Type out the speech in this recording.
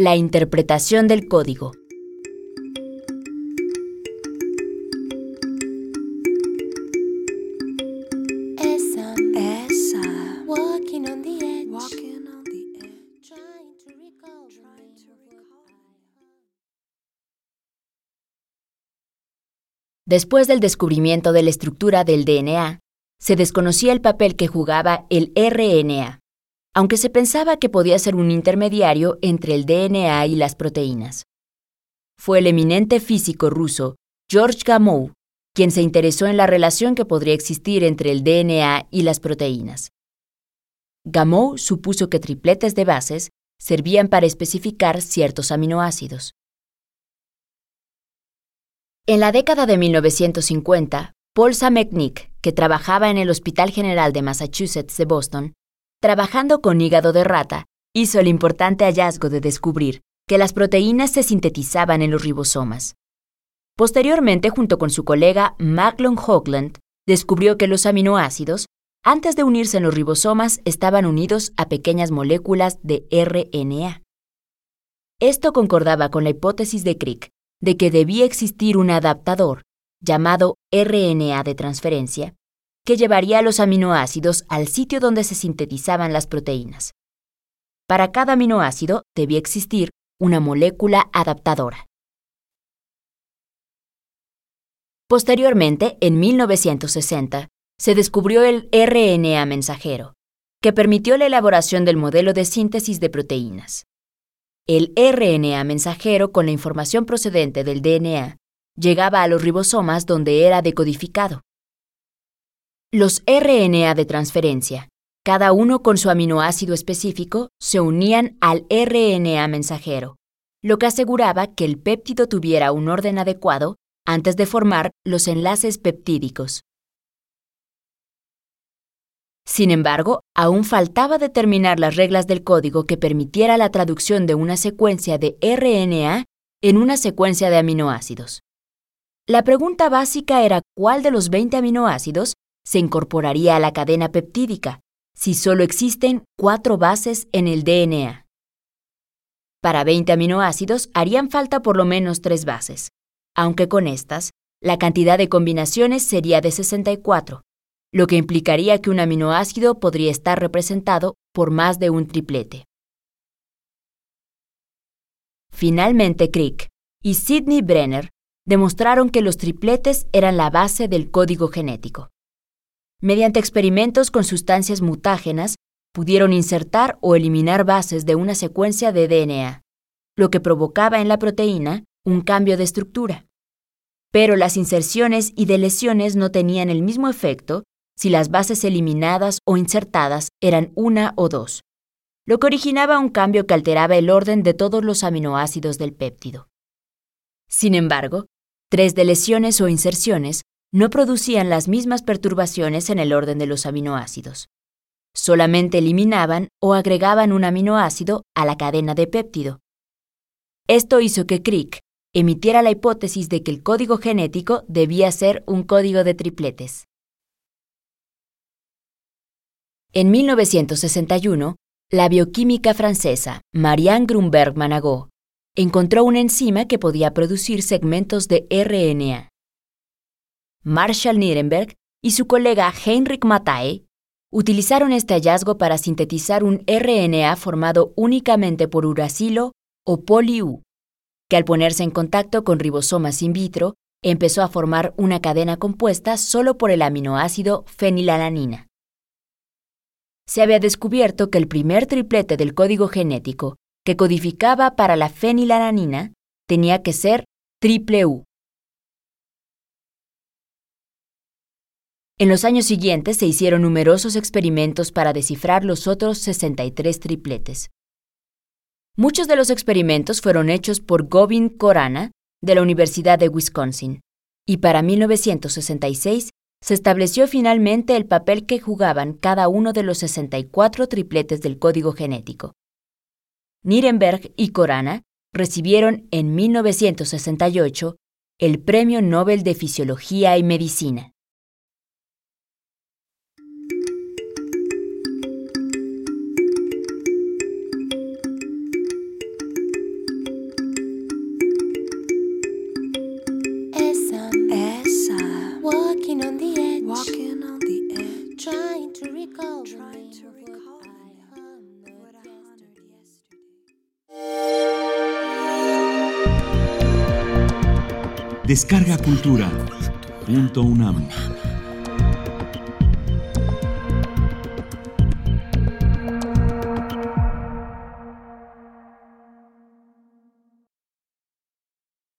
La interpretación del código. Después del descubrimiento de la estructura del DNA, se desconocía el papel que jugaba el RNA, aunque se pensaba que podía ser un intermediario entre el DNA y las proteínas. Fue el eminente físico ruso George Gamow quien se interesó en la relación que podría existir entre el DNA y las proteínas. Gamow supuso que tripletes de bases servían para especificar ciertos aminoácidos. En la década de 1950, Paul Samechnik, que trabajaba en el Hospital General de Massachusetts de Boston, trabajando con hígado de rata, hizo el importante hallazgo de descubrir que las proteínas se sintetizaban en los ribosomas. Posteriormente, junto con su colega Macklon Hoagland, descubrió que los aminoácidos, antes de unirse en los ribosomas, estaban unidos a pequeñas moléculas de RNA. Esto concordaba con la hipótesis de Crick de que debía existir un adaptador, llamado RNA de transferencia, que llevaría los aminoácidos al sitio donde se sintetizaban las proteínas. Para cada aminoácido debía existir una molécula adaptadora. Posteriormente, en 1960, se descubrió el RNA mensajero, que permitió la elaboración del modelo de síntesis de proteínas. El RNA mensajero con la información procedente del DNA llegaba a los ribosomas donde era decodificado. Los RNA de transferencia, cada uno con su aminoácido específico, se unían al RNA mensajero, lo que aseguraba que el péptido tuviera un orden adecuado antes de formar los enlaces peptídicos. Sin embargo, aún faltaba determinar las reglas del código que permitiera la traducción de una secuencia de RNA en una secuencia de aminoácidos. La pregunta básica era cuál de los 20 aminoácidos se incorporaría a la cadena peptídica, si solo existen cuatro bases en el DNA. Para 20 aminoácidos harían falta por lo menos tres bases, aunque con estas, la cantidad de combinaciones sería de 64, lo que implicaría que un aminoácido podría estar representado por más de un triplete. Finalmente, Crick y Sidney Brenner demostraron que los tripletes eran la base del código genético. Mediante experimentos con sustancias mutágenas, pudieron insertar o eliminar bases de una secuencia de DNA, lo que provocaba en la proteína un cambio de estructura. Pero las inserciones y deleciones no tenían el mismo efecto si las bases eliminadas o insertadas eran una o dos, lo que originaba un cambio que alteraba el orden de todos los aminoácidos del péptido. Sin embargo, tres deleciones o inserciones no producían las mismas perturbaciones en el orden de los aminoácidos. Solamente eliminaban o agregaban un aminoácido a la cadena de péptido. Esto hizo que Crick emitiera la hipótesis de que el código genético debía ser un código de tripletes. En 1961, la bioquímica francesa Marianne Grunberg Managot encontró una enzima que podía producir segmentos de RNA. Marshall Nirenberg y su colega Heinrich Matthaei utilizaron este hallazgo para sintetizar un RNA formado únicamente por uracilo o poli-U, que al ponerse en contacto con ribosomas in vitro empezó a formar una cadena compuesta solo por el aminoácido fenilalanina. Se había descubierto que el primer triplete del código genético que codificaba para la fenilalanina tenía que ser triple U. En los años siguientes se hicieron numerosos experimentos para descifrar los otros 63 tripletes. Muchos de los experimentos fueron hechos por Govind Khorana de la Universidad de Wisconsin, y para 1966 se estableció finalmente el papel que jugaban cada uno de los 64 tripletes del código genético. Nirenberg y Khorana recibieron en 1968 el Premio Nobel de Fisiología y Medicina. Descarga Cultura. Punto UNAM.